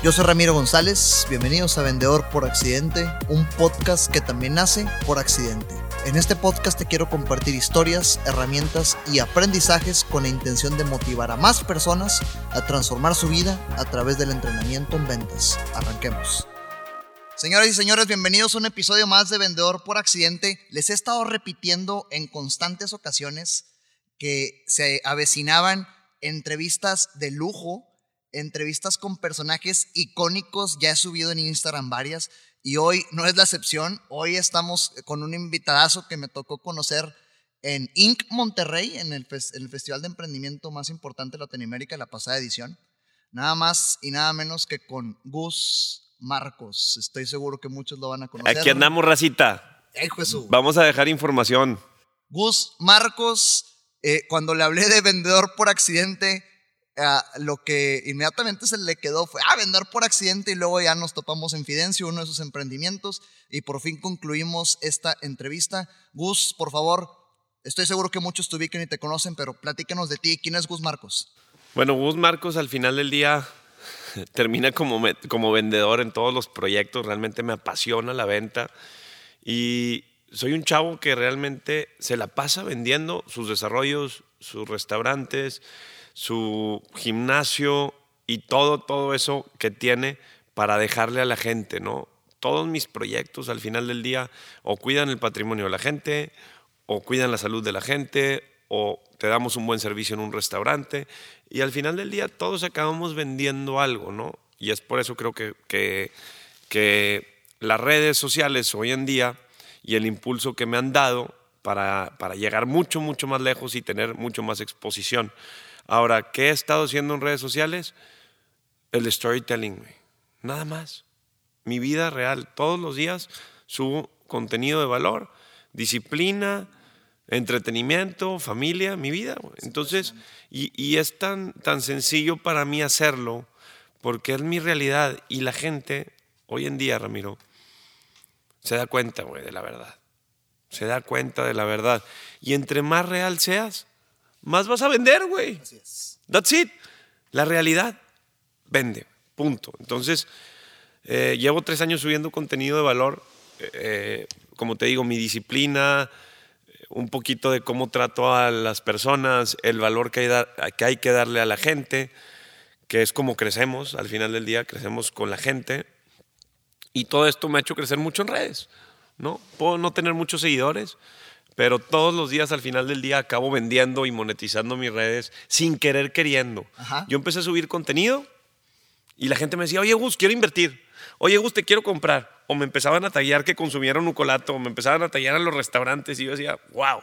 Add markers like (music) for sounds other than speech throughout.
Yo soy Ramiro González, bienvenidos a Vendedor por Accidente, un podcast que también nace por accidente. En este podcast te quiero compartir historias, herramientas y aprendizajes con la intención de motivar a más personas a transformar su vida a través del entrenamiento en ventas. Arranquemos. Señoras y señores, bienvenidos a un episodio más de Vendedor por Accidente. Les he estado repitiendo en constantes ocasiones que se avecinaban entrevistas de lujo entrevistas con personajes icónicos, ya he subido en Instagram varias y hoy no es la excepción, hoy estamos con un invitadazo que me tocó conocer en Inc. Monterrey, en el, festival de emprendimiento más importante de Latinoamérica, la pasada edición, nada más y nada menos que con Gus Marcos, estoy seguro que muchos lo van a conocer. Aquí andamos, racita. Vamos a dejar información. Gus Marcos, eh, cuando le hablé de vendedor por accidente, lo que inmediatamente se le quedó fue, ah, vender por accidente y luego ya nos topamos en Fidencio, uno de sus emprendimientos, y por fin concluimos esta entrevista. Gus, por favor, estoy seguro que muchos te ubican y te conocen, pero platícanos de ti. ¿Quién es Gus Marcos? Bueno, Gus Marcos al final del día (laughs) termina como, como vendedor en todos los proyectos, realmente me apasiona la venta y soy un chavo que realmente se la pasa vendiendo sus desarrollos, sus restaurantes, su gimnasio y todo, todo eso que tiene para dejarle a la gente, ¿no? Todos mis proyectos al final del día o cuidan el patrimonio de la gente, o cuidan la salud de la gente, o te damos un buen servicio en un restaurante, y al final del día todos acabamos vendiendo algo, ¿no? Y es por eso creo que, que, que las redes sociales hoy en día y el impulso que me han dado para, para llegar mucho, mucho más lejos y tener mucho más exposición. Ahora, ¿qué he estado haciendo en redes sociales? El storytelling, nada más. Mi vida real, todos los días subo contenido de valor, disciplina, entretenimiento, familia, mi vida. Entonces, y, es tan, tan sencillo para mí hacerlo porque es mi realidad y la gente, hoy en día, Ramiro, se da cuenta, de la verdad. Se da cuenta de la verdad. Y entre más real seas, más vas a vender, güey. Así es. That's it. La realidad vende, punto. Entonces, eh, llevo tres años subiendo contenido de valor. Eh, como te digo, mi disciplina, un poquito de cómo trato a las personas, el valor que hay, que hay que darle a la gente, que es como crecemos, al final del día crecemos con la gente. Y todo esto me ha hecho crecer mucho en redes. ¿no? Puedo no tener muchos seguidores, pero todos los días al final del día acabo vendiendo y monetizando mis redes sin querer queriendo. Yo empecé a subir contenido y la gente me decía, oye Gus, quiero invertir. Oye Gus, te quiero comprar. O me empezaban a tallar que consumieron un colato, o me empezaban a tallar a los restaurantes y yo decía, wow,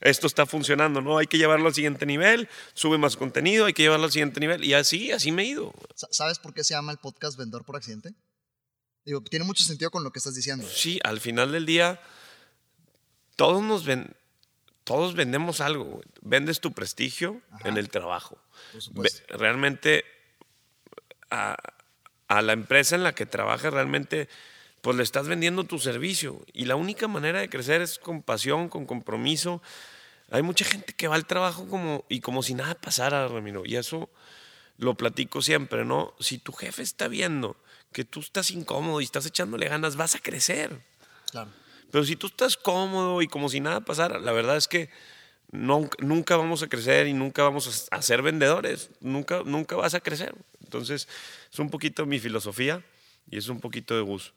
esto está funcionando, ¿no? Hay que llevarlo al siguiente nivel, sube más contenido, hay que llevarlo al siguiente nivel. Y así, así me he ido. ¿Sabes por qué se llama el podcast Vendedor por Accidente? Digo, tiene mucho sentido con lo que estás diciendo. Sí, al final del día todos nos ven, todos vendemos algo. Vendes tu prestigio en el trabajo. Realmente a, la empresa en la que trabajas realmente pues le estás vendiendo tu servicio y la única manera de crecer es con pasión, con compromiso. Hay mucha gente que va al trabajo como y como si nada pasara, Ramiro, y eso lo platico siempre, ¿no? Si tu jefe está viendo que tú estás incómodo y estás echándole ganas, vas a crecer. Claro. Pero si tú estás cómodo y como si nada pasara, la verdad es que nunca vamos a crecer y nunca vamos a, ser vendedores. Nunca, nunca vas a crecer. Entonces, es un poquito mi filosofía y es un poquito de gusto.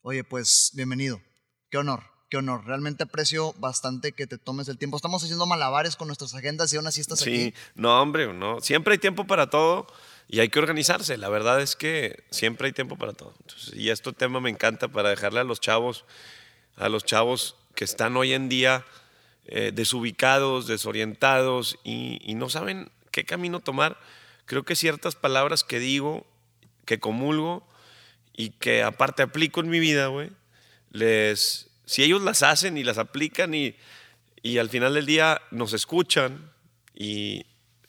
Oye, pues bienvenido. Qué honor, qué honor. Realmente aprecio bastante que te tomes el tiempo. Estamos haciendo malabares con nuestras agendas y aún así estás aquí. Sí, no, hombre, no. Siempre hay tiempo para todo y hay que organizarse. La verdad es que siempre hay tiempo para todo. y este tema me encanta para dejarle a los chavos a los chavos que están hoy en día eh, desubicados, desorientados y, no saben qué camino tomar. Creo que ciertas palabras que digo, que comulgo y que aparte aplico en mi vida, güey, les, si ellos las hacen y las aplican y, y al final del día nos escuchan y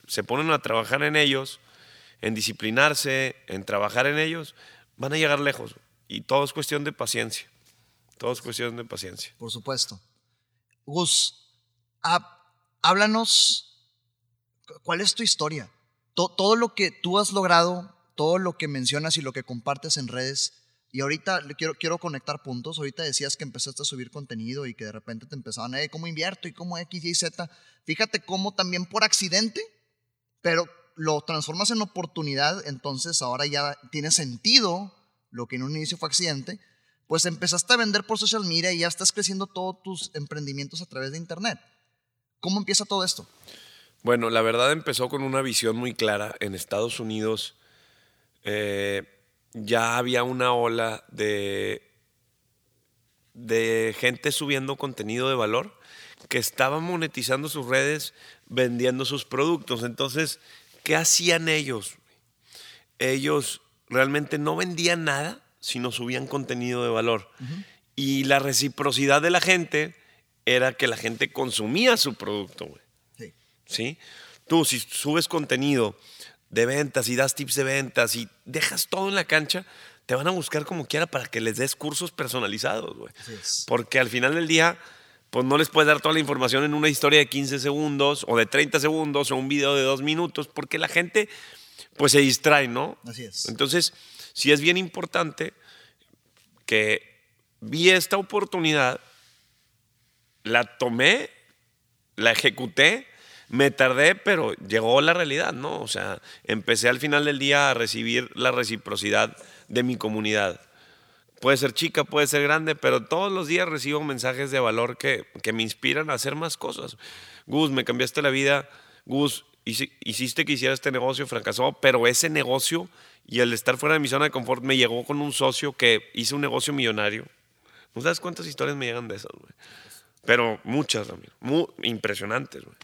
se ponen a trabajar en ellos, en disciplinarse, en trabajar en ellos, van a llegar lejos. Y todo es cuestión de paciencia. Todo es de paciencia. Por supuesto. Gus, háblanos, ¿cuál es tu historia? Todo, lo que tú has logrado todo lo que mencionas y lo que compartes en redes. Y ahorita quiero, quiero conectar puntos. Ahorita decías que empezaste a subir contenido y que de repente te empezaban, eh, ¿cómo invierto? Y cómo X, Y, Z. Fíjate cómo también por accidente, pero lo transformas en oportunidad, entonces ahora ya tiene sentido lo que en un inicio fue accidente, pues empezaste a vender por social media y ya estás creciendo todos tus emprendimientos a través de internet. ¿Cómo empieza todo esto? Bueno, la verdad empezó con una visión muy clara. En Estados Unidos eh, ya había una ola de, de gente subiendo contenido de valor que estaba monetizando sus redes vendiendo sus productos. Entonces, ¿qué hacían ellos? Ellos realmente no vendían nada, sino subían contenido de valor. Y la reciprocidad de la gente era que la gente consumía su producto, Sí. ¿Sí? Tú, si subes contenido de ventas y das tips de ventas y dejas todo en la cancha, te van a buscar como quiera para que les des cursos personalizados, güey. Porque al final del día, pues no les puedes dar toda la información en una historia de 15 segundos o de 30 segundos o un video de dos minutos, porque la gente, pues se distrae, ¿no? Así es. Entonces, sí es bien importante que vi esta oportunidad, la tomé, la ejecuté me tardé, pero llegó la realidad, ¿no? O sea, empecé al final del día a recibir la reciprocidad de mi comunidad. Puede ser chica, puede ser grande, pero todos los días recibo mensajes de valor que, me inspiran a hacer más cosas. Gus, me cambiaste la vida. Gus, hiciste que hiciera este negocio, fracasó, pero ese negocio y el estar fuera de mi zona de confort me llegó con un socio que hizo un negocio millonario. ¿No sabes cuántas historias me llegan de esas, güey? Pero muchas, Ramiro. Muy impresionantes, güey.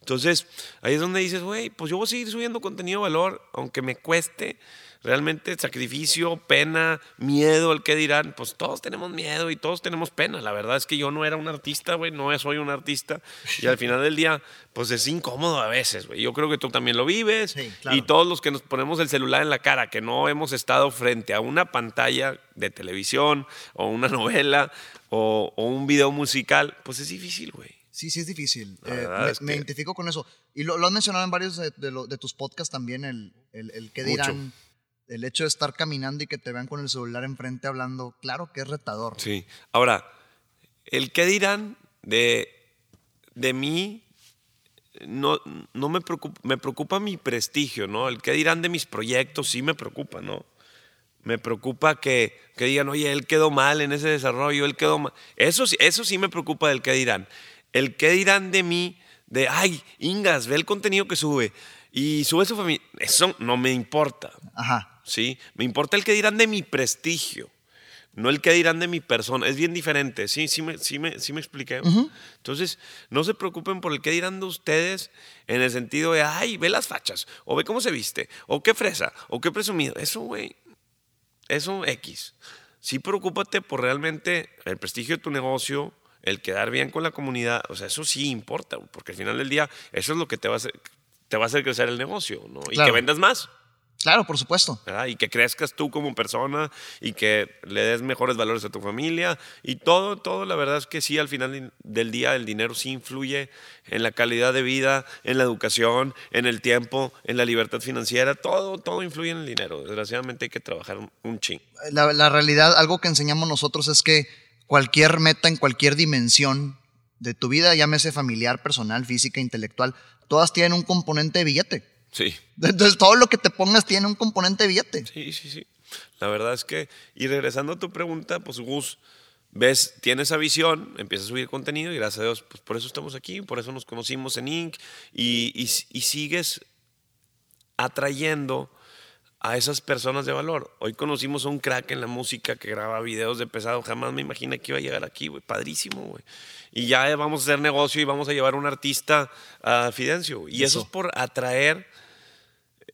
Entonces, ahí es donde dices, güey, pues yo voy a seguir subiendo contenido de valor, aunque me cueste realmente sacrificio, pena, miedo, el que dirán, pues todos tenemos miedo y todos tenemos pena. La verdad es que yo no era un artista, güey, no soy un artista. Y al final del día, pues es incómodo a veces, güey. Yo creo que tú también lo vives. Y todos los que nos ponemos el celular en la cara, que no hemos estado frente a una pantalla de televisión o una (laughs) novela o, o un video musical, pues es difícil, güey. Sí, sí es difícil. Eh, me, identifico con eso. Y lo, lo has mencionado en varios de, de, tus podcasts también, el, el, el que dirán, el hecho de estar caminando y que te vean con el celular enfrente hablando, claro que es retador. Sí. Ahora, el que dirán de, de mí, no, no me preocupa, me preocupa mi prestigio, ¿no? El que dirán de mis proyectos sí me preocupa, ¿no? Me preocupa que, que digan, oye, él quedó mal en ese desarrollo, él quedó mal. Eso, eso sí me preocupa del que dirán el qué dirán de mí, de, ay, Ingas, ve el contenido que sube y sube su familia. Eso no me importa. Ajá. ¿Sí? Me importa el que dirán de mi prestigio, no el que dirán de mi persona. Es bien diferente. Sí, sí me, sí me, sí me expliqué. Entonces, no se preocupen por el que dirán de ustedes en el sentido de, ay, ve las fachas, o ve cómo se viste, o qué fresa, o qué presumido. Eso, güey, eso X. Sí, preocúpate por realmente el prestigio de tu negocio, el quedar bien con la comunidad, o sea, eso sí importa, porque al final del día eso es lo que te va a hacer, te va a hacer crecer el negocio, ¿no? Y que vendas más. Claro, por supuesto. Y que crezcas tú como persona y que le des mejores valores a tu familia y todo, todo, la verdad es que sí, al final del día el dinero sí influye en la calidad de vida, en la educación, en el tiempo, en la libertad financiera, todo, todo influye en el dinero. Desgraciadamente hay que trabajar un ching. La, la realidad, algo que enseñamos nosotros es que cualquier meta en cualquier dimensión de tu vida, llámese familiar, personal, física, intelectual, todas tienen un componente de billete. Sí. Entonces todo lo que te pongas tiene un componente de billete. Sí, sí, sí. La verdad es que, y regresando a tu pregunta, pues Gus, ves, tienes esa visión, empiezas a subir contenido y gracias a Dios, pues por eso estamos aquí, por eso nos conocimos en Inc. y, y sigues atrayendo a esas personas de valor. Hoy conocimos a un crack en la música que graba videos de pesado. Jamás me imaginé que iba a llegar aquí, güey. Padrísimo, güey. Y ya vamos a hacer negocio y vamos a llevar a un artista a Fidencio. Y eso. es por atraer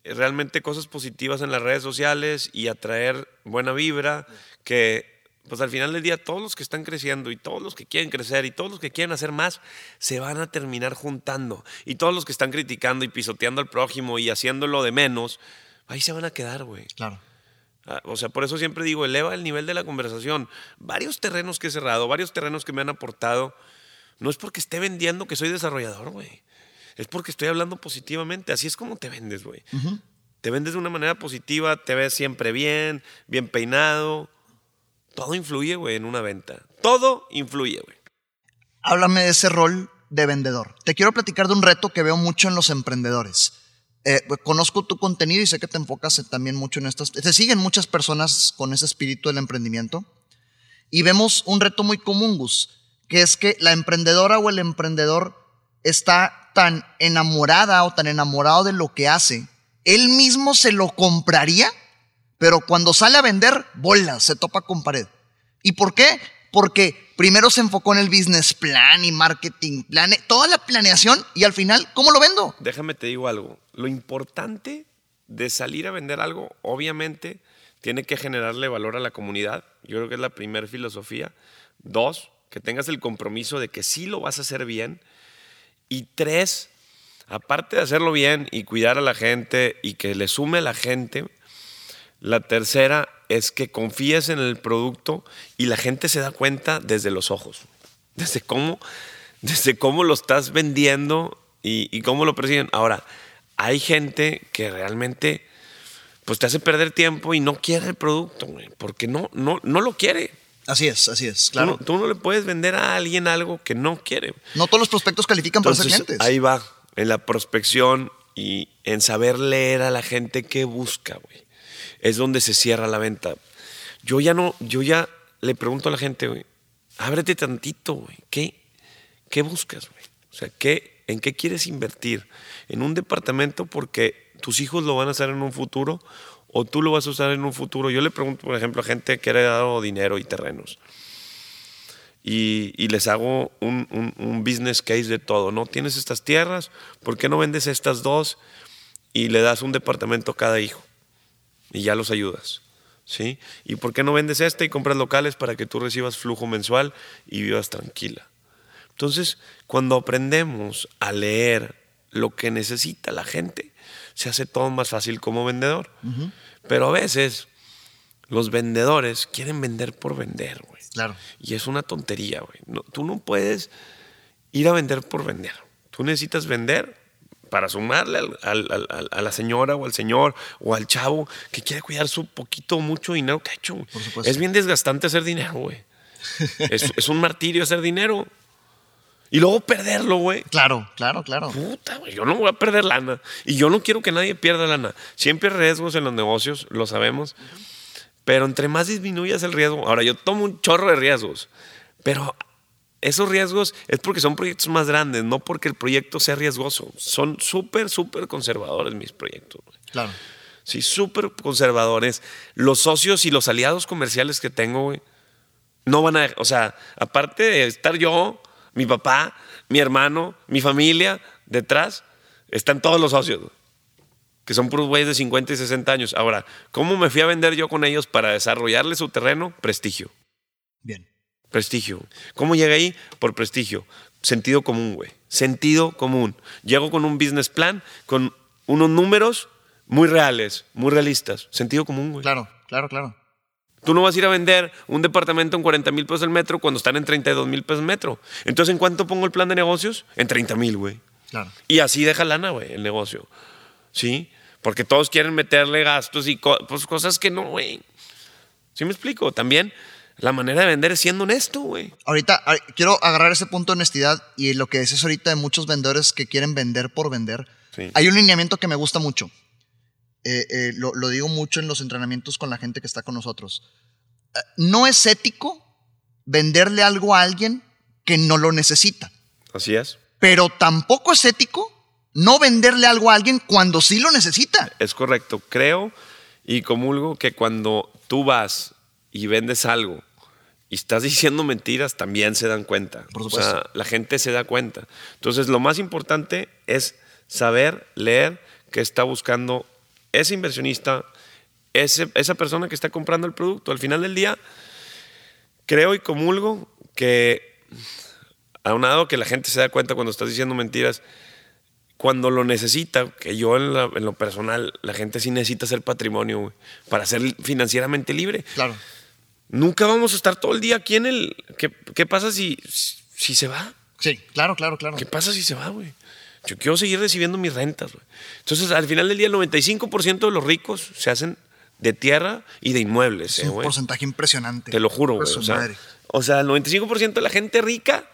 realmente cosas positivas en las redes sociales y atraer buena vibra que pues al final del día todos los que están creciendo y todos los que quieren crecer y todos los que quieren hacer más se van a terminar juntando y todos los que están criticando y pisoteando al prójimo y haciéndolo de menos ahí se van a quedar, güey. Claro. Ah, o sea, por eso siempre digo, eleva el nivel de la conversación. Varios terrenos que he cerrado, varios terrenos que me han aportado, no es porque esté vendiendo que soy desarrollador, güey. Es porque estoy hablando positivamente. Así es como te vendes, güey. te vendes de una manera positiva, te ves siempre bien, bien peinado. Todo influye, güey, en una venta. Todo influye, güey. Háblame de ese rol de vendedor. Te quiero platicar de un reto que veo mucho en los emprendedores. Eh, conozco tu contenido y sé que te enfocas también mucho en estas. Te siguen muchas personas con ese espíritu del emprendimiento. Y vemos un reto muy común, Gus, que es que la emprendedora o el emprendedor está tan enamorada o tan enamorado de lo que hace, él mismo se lo compraría, pero cuando sale a vender, bola, se topa con pared. ¿Y por qué? Porque primero se enfocó en el business plan y marketing plan, toda la planeación y al final, ¿cómo lo vendo? Déjame te digo algo. Lo importante de salir a vender algo, obviamente, tiene que generarle valor a la comunidad. Yo creo que es la primera filosofía. Dos, que tengas el compromiso de que sí lo vas a hacer bien. Y tres, aparte de hacerlo bien y cuidar a la gente y que le sume a la gente, la tercera es que confíes en el producto y la gente se da cuenta desde los ojos, desde cómo, desde cómo lo estás vendiendo y, cómo lo persiguen. Ahora, hay gente que realmente pues te hace perder tiempo y no quiere el producto, porque no, no, no lo quiere. Así es, así es, claro. Tú no, le puedes vender a alguien algo que no quiere. No todos los prospectos califican para ser clientes. Ahí va, en la prospección y en saber leer a la gente que busca, güey. Es donde se cierra la venta. Yo ya no, yo ya le pregunto a la gente, güey, ábrete tantito, güey. ¿Qué, ¿Qué buscas, güey? O sea, ¿qué, ¿en qué quieres invertir? En un departamento porque tus hijos lo van a hacer en un futuro o tú lo vas a usar en un futuro. Yo le pregunto, por ejemplo, a gente que ha dado dinero y terrenos y, les hago un, un, business case de todo. ¿No tienes estas tierras? ¿Por qué no vendes estas dos y le das un departamento a cada hijo? Y ya los ayudas. ¿Sí? ¿Y por qué no vendes esta y compras locales para que tú recibas flujo mensual y vivas tranquila? Entonces, cuando aprendemos a leer lo que necesita la gente, se hace todo más fácil como vendedor. Pero a veces los vendedores quieren vender por vender, güey. Claro. Y es una tontería, güey. tú no puedes ir a vender por vender. Tú necesitas vender para sumarle a la señora o al señor o al chavo que quiere cuidar su poquito o mucho dinero que ha hecho. Es bien desgastante hacer dinero, güey. (laughs) es, es, un martirio hacer dinero. Y luego perderlo, güey. Claro, claro, claro. Puta, güey, yo no voy a perder lana. Y yo no quiero que nadie pierda lana. Siempre hay riesgos en los negocios, lo sabemos. Pero entre más disminuyas el riesgo, ahora yo tomo un chorro de riesgos, pero esos riesgos es porque son proyectos más grandes, no porque el proyecto sea riesgoso. Son súper, súper conservadores mis proyectos. Claro. Sí, súper conservadores. Los socios y los aliados comerciales que tengo, güey, no van a, o sea, aparte de estar yo mi papá, mi hermano, mi familia, detrás, están todos los socios, que son puros güeyes de 50 y 60 años. Ahora, ¿cómo me fui a vender yo con ellos para desarrollarle su terreno? Prestigio. Bien. Prestigio. ¿Cómo llegué ahí? Por prestigio. Sentido común, güey. Sentido común. Llego con un business plan, con unos números muy reales, muy realistas. Sentido común, güey. Claro, claro, claro. Tú no vas a ir a vender un departamento en 40 mil pesos el metro cuando están en 32 mil pesos el metro. Entonces, ¿en cuánto pongo el plan de negocios? En 30 mil, güey. Claro. Y así deja lana, güey, el negocio. ¿Sí? Porque todos quieren meterle gastos y pues, cosas que no, güey. ¿Sí me explico? También la manera de vender es siendo honesto, güey. Ahorita quiero agarrar ese punto de honestidad y lo que dices ahorita de muchos vendedores que quieren vender por vender. Hay un lineamiento que me gusta mucho. Eh, eh, lo, digo mucho en los entrenamientos con la gente que está con nosotros. Eh, no es ético venderle algo a alguien que no lo necesita. Así es. Pero tampoco es ético no venderle algo a alguien cuando sí lo necesita. Es correcto. Creo y comulgo que cuando tú vas y vendes algo y estás diciendo mentiras, también se dan cuenta. Por supuesto. O sea, la gente se da cuenta. Entonces, lo más importante es saber leer qué está buscando ese inversionista, esa persona que está comprando el producto. Al final del día, creo y comulgo que, aunado que la gente se da cuenta cuando estás diciendo mentiras, cuando lo necesita, que yo en, lo personal, la gente sí necesita ser patrimonio para ser financieramente libre. Claro. Nunca vamos a estar todo el día aquí en el... ¿Qué, qué pasa si, si se va? Sí, claro, claro, claro. ¿Qué pasa si se va, güey? Yo quiero seguir recibiendo mis rentas, güey. Entonces, al final del día, el 95% de los ricos se hacen de tierra y de inmuebles. Es eh, un güey. porcentaje impresionante. Te lo juro, güey. O sea, o sea, el 95% de la gente rica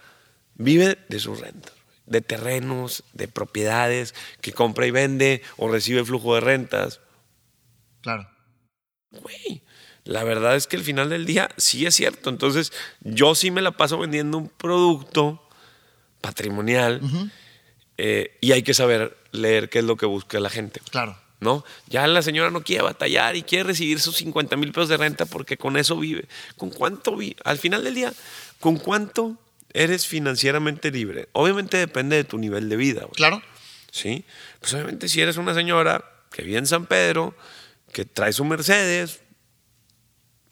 vive de sus rentas, de terrenos, de propiedades que compra y vende o recibe flujo de rentas. Claro. Güey, la verdad es que al final del día sí es cierto. Entonces, yo sí me la paso vendiendo un producto patrimonial eh, y hay que saber leer qué es lo que busca la gente. Claro. ¿no? Ya la señora no quiere batallar y quiere recibir sus 50 mil pesos de renta porque con eso vive. ¿Con cuánto vive? Al final del día, ¿con cuánto eres financieramente libre? Obviamente depende de tu nivel de vida. güey. Claro. ¿Sí? Pues obviamente si eres una señora que vive en San Pedro, que trae su Mercedes,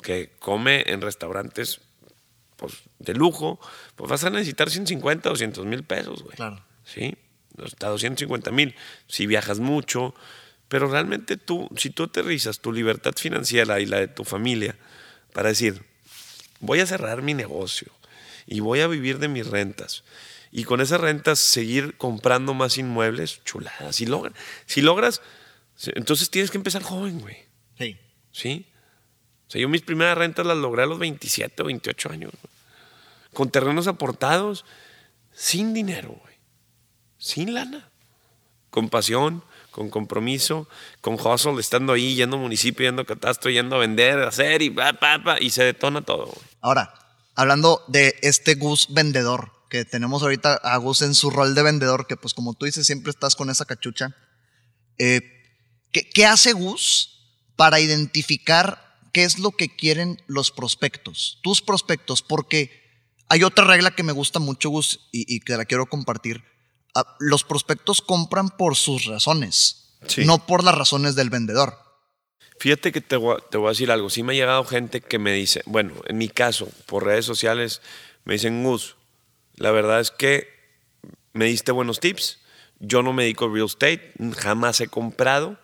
que come en restaurantes pues, de lujo, pues vas a necesitar 150, 200 mil pesos, güey. Claro. ¿sí? Hasta 250 mil, si viajas mucho, pero realmente tú, si tú aterrizas tu libertad financiera y la de tu familia para decir, voy a cerrar mi negocio y voy a vivir de mis rentas y con esas rentas seguir comprando más inmuebles, chulada, si, logra- si logras, entonces tienes que empezar joven, güey, Sí. ¿sí? O sea, yo mis primeras rentas las logré a los 27 o 28 años, güey. con terrenos aportados, sin dinero, güey sin lana. Con pasión, con compromiso, con hustle, estando ahí, yendo a municipio, yendo a catastro, yendo a vender, a hacer y pa, y se detona todo. Ahora, hablando de este Gus vendedor, que tenemos ahorita a Gus en su rol de vendedor, que pues como tú dices, siempre estás con esa cachucha. eh, ¿qué, hace Gus para identificar qué es lo que quieren los prospectos? Tus prospectos, porque hay otra regla que me gusta mucho, Gus, y que la quiero compartir. Ah, los prospectos compran por sus razones, Sí. no por las razones del vendedor. Fíjate que te voy, a, te voy a decir algo. Sí me ha llegado gente que me dice, bueno, en mi caso, por redes sociales, me dicen, Gus, la verdad es que me diste buenos tips. Yo no me dedico a real estate, jamás he comprado.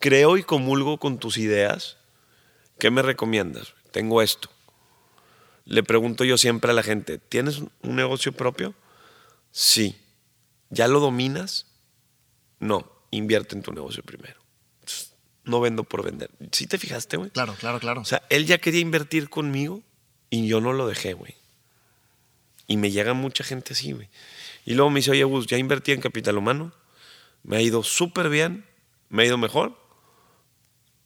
Creo y comulgo con tus ideas. ¿Qué me recomiendas? Tengo esto. Le pregunto yo siempre a la gente, ¿tienes un negocio propio? Sí. ¿Ya lo dominas? No, invierte en tu negocio primero. No vendo por vender. ¿Sí te fijaste, güey? Claro, claro, claro. O sea, él ya quería invertir conmigo y yo no lo dejé, güey. Y me llega mucha gente así, güey. Y luego me dice, oye, Gus, ya invertí en capital humano. Me ha ido súper bien. Me ha ido mejor.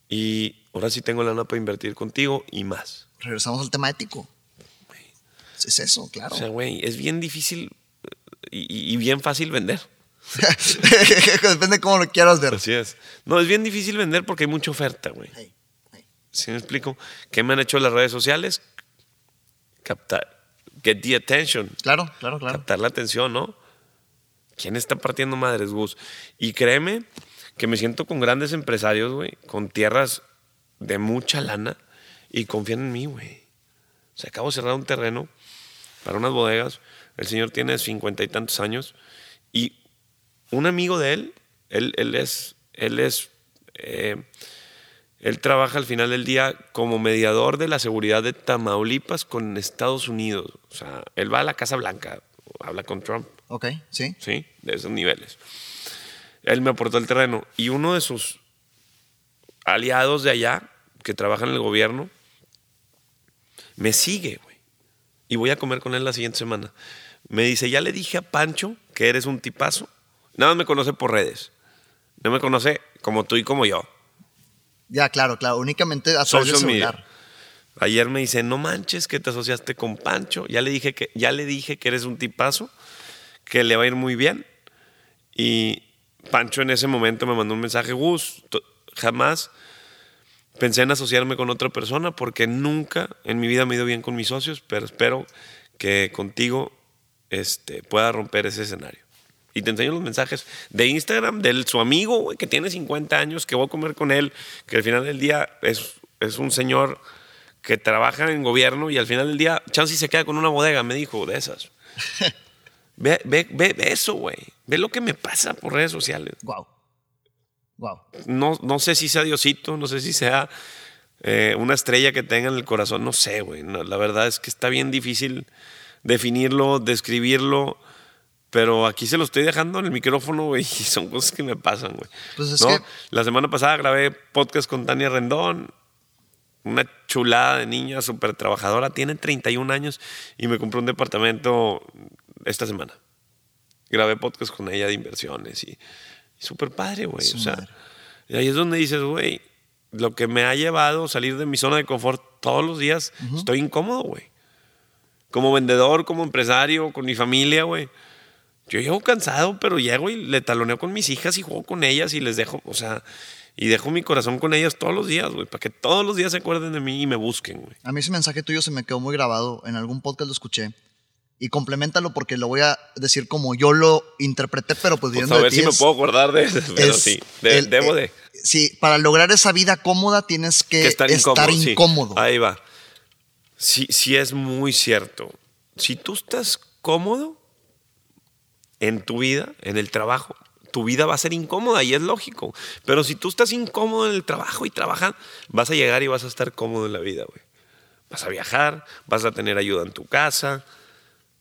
Y ahora sí tengo lana para invertir contigo y más. Regresamos al tema ético. Es eso, claro. O sea, güey, es bien difícil y, y bien fácil vender. (laughs) Depende de cómo lo quieras ver. Así es. No, es bien difícil vender porque hay mucha oferta, güey. Hey, hey. ¿Sí me explico? ¿Qué me han hecho las redes sociales? Captar, get the attention. Claro, claro, claro. Captar la atención, ¿no? ¿Quién está partiendo madres, Gus? Y créeme que me siento con grandes empresarios, güey, con tierras de mucha lana y confían en mí, güey. O sea, acabo de cerrar un terreno para unas bodegas. El señor tiene cincuenta y tantos años y un amigo de él, él, él es, él es, eh, él trabaja al final del día como mediador de la seguridad de Tamaulipas con Estados Unidos. O sea, él va a la Casa Blanca, habla con Trump. Ok, sí. ¿sí? De esos niveles. Él me aportó el terreno y uno de sus aliados de allá, que trabaja en el gobierno, me sigue, güey. Y voy a comer con él la siguiente semana. Me dice, ya le dije a Pancho que eres un tipazo. Nada más me conoce por redes. No me conoce como tú y como yo. Ya, claro, claro. Únicamente a través media. Ayer me dice, no manches que te asociaste con Pancho. Ya le dije que, ya le dije que eres un tipazo, que le va a ir muy bien. Y Pancho en ese momento me mandó un mensaje, Gus, jamás pensé en asociarme con otra persona porque nunca en mi vida me he ido bien con mis socios, pero espero que contigo este, pueda romper ese escenario. Y te enseño los mensajes de Instagram de su amigo, güey, que tiene 50 años, que voy a comer con él, que al final del día es, es un señor que trabaja en gobierno y al final del día, Chansey se queda con una bodega, me dijo, de esas. (laughs) Ve, ve, ve, ve eso, güey. Ve lo que me pasa por redes sociales. Wow. Wow. No, no sé si sea Diosito, no sé si sea eh, una estrella que tenga en el corazón, no sé, güey. No, la verdad es que está bien difícil definirlo, describirlo. Pero aquí se lo estoy dejando en el micrófono, güey, (laughs) y son cosas que me pasan, güey. Pues es ¿No? que- La semana pasada grabé podcast con Tania Rendón, una chulada de niña, súper trabajadora, tiene 31 años y me compró un departamento esta semana. Grabé podcast con ella de inversiones y, y súper padre, güey. O sea, y ahí es donde dices, güey, lo que me ha llevado a salir de mi zona de confort todos los días, estoy incómodo, güey. Como vendedor, como empresario, con mi familia, güey. Yo llego cansado, pero llego y le taloneo con mis hijas y juego con ellas y les dejo, o sea, y dejo mi corazón con ellas todos los días, güey, para que todos los días se acuerden de mí y me busquen, güey. A mí ese mensaje tuyo se me quedó muy grabado. En algún podcast lo escuché. Y complementalo porque lo voy a decir como yo lo interpreté, pero pues Pues viendo a de ver si me puedo acordar de eso, pero es sí, de- el- debo eh, de. Sí, para lograr esa vida cómoda tienes que, que estar estar incómodo. sí. incómodo. Ahí va. Sí, sí es muy cierto. Si tú estás cómodo en tu vida, en el trabajo, tu vida va a ser incómoda y es lógico. Pero si tú estás incómodo en el trabajo y trabajas, vas a llegar y vas a estar cómodo en la vida, güey. Vas a viajar, vas a tener ayuda en tu casa,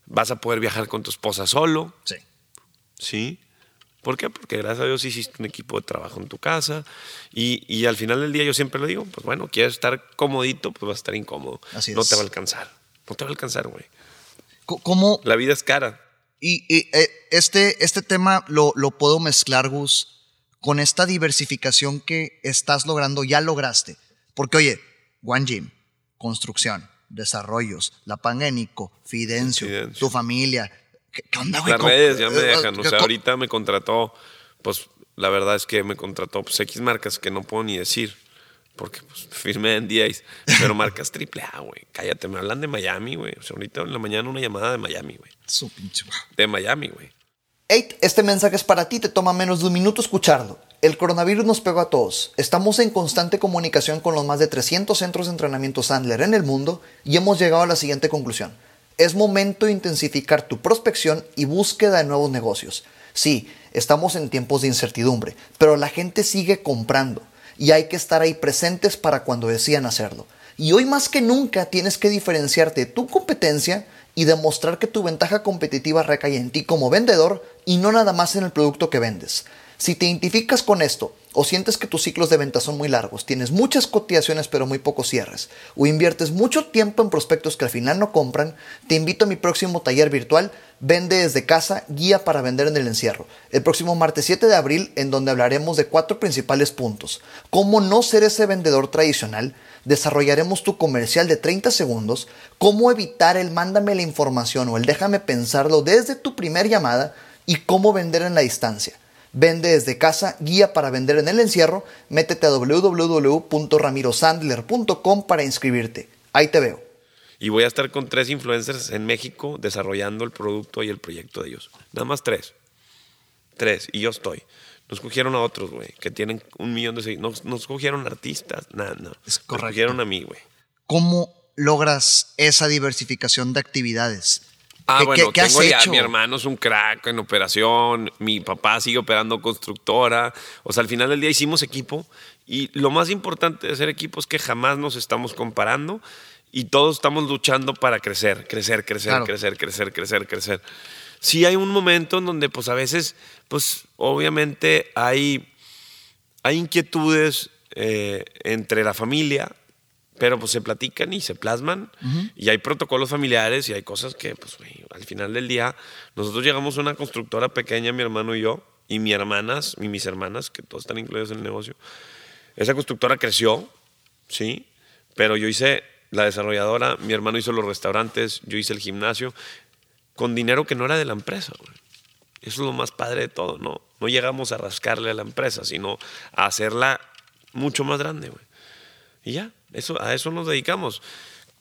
vas a poder viajar con tu esposa solo. Sí. ¿Sí? ¿Por qué? Porque gracias a Dios hiciste un equipo de trabajo en tu casa y, y al final del día yo siempre lo digo, pues bueno, quieres estar comodito, pues vas a estar incómodo. Así no es. te va a alcanzar. No te va a alcanzar, güey. ¿Cómo, La vida es cara. Y, y, eh, este, este tema lo, lo puedo mezclar, Gus, con esta diversificación que estás logrando, ya lograste. Porque, oye, One Gym, construcción, desarrollos, La Pangénico, Fidencio, Fidencio. tu familia. ¿Qué, qué onda, güey? Las ¿Cómo- redes ya me eh, dejan. O eh, sea, ahorita me contrató, pues la verdad es que me contrató pues, X marcas que no puedo ni decir. Porque pues, (laughs) firmé en 10, pero marcas triple A, güey. Cállate, me hablan de Miami, güey. O sea, ahorita en la mañana una llamada de Miami, güey. Su pinche- De Miami, güey. Hey, este mensaje es para ti, te toma menos de un minuto escucharlo. El coronavirus nos pegó a todos. Estamos en constante comunicación con los más de 300 centros de entrenamiento Sandler en el mundo y hemos llegado a la siguiente conclusión. Es momento de intensificar tu prospección y búsqueda de nuevos negocios. Sí, estamos en tiempos de incertidumbre, pero la gente sigue comprando y hay que estar ahí presentes para cuando decidan hacerlo. Y hoy más que nunca tienes que diferenciarte de tu competencia y demostrar que tu ventaja competitiva recae en ti como vendedor y no nada más en el producto que vendes. Si te identificas con esto o sientes que tus ciclos de venta son muy largos, tienes muchas cotizaciones pero muy pocos cierres, o inviertes mucho tiempo en prospectos que al final no compran, te invito a mi próximo taller virtual Vende desde casa, guía para vender en el encierro. El próximo martes 7 de abril, en donde hablaremos de cuatro principales puntos. Cómo no ser ese vendedor tradicional, desarrollaremos tu comercial de 30 segundos, cómo evitar el mándame la información o el déjame pensarlo desde tu primer llamada y cómo vender en la distancia. Vende desde casa, guía para vender en el encierro, métete a www.ramirosandler.com para inscribirte. Ahí te veo. Y voy a estar con tres influencers en México desarrollando el producto y el proyecto de ellos. Nada más tres. Tres. Y yo estoy. Nos cogieron a otros, güey, que tienen un millón de seguidores. Nos, nos cogieron artistas. Nada, no. Es Nos correcto. cogieron a mí, güey. ¿Cómo logras esa diversificación de actividades? Ah, ¿Qué- bueno, qué- qué has tengo ya, hecho? mi hermano es un crack en operación, mi papá sigue operando constructora, o sea, al final del día hicimos equipo y lo más importante de ser equipo es que jamás nos estamos comparando y todos estamos luchando para crecer, crecer, crecer, Claro. crecer, crecer, crecer, crecer. Sí hay un momento en donde pues a veces, pues obviamente hay, hay inquietudes eh, entre la familia, pero pues se platican y se plasman y hay protocolos familiares y hay cosas que pues güey, al final del día nosotros llegamos a una constructora pequeña, mi hermano y yo, y mis hermanas, y mis hermanas, que todos están incluidos en el negocio. Esa constructora creció, sí, pero yo hice la desarrolladora, mi hermano hizo los restaurantes, yo hice el gimnasio, con dinero que no era de la empresa. güey. Eso es lo más padre de todo, ¿no? No llegamos a rascarle a la empresa, sino a hacerla mucho más grande, güey. Y ya, eso, a eso nos dedicamos.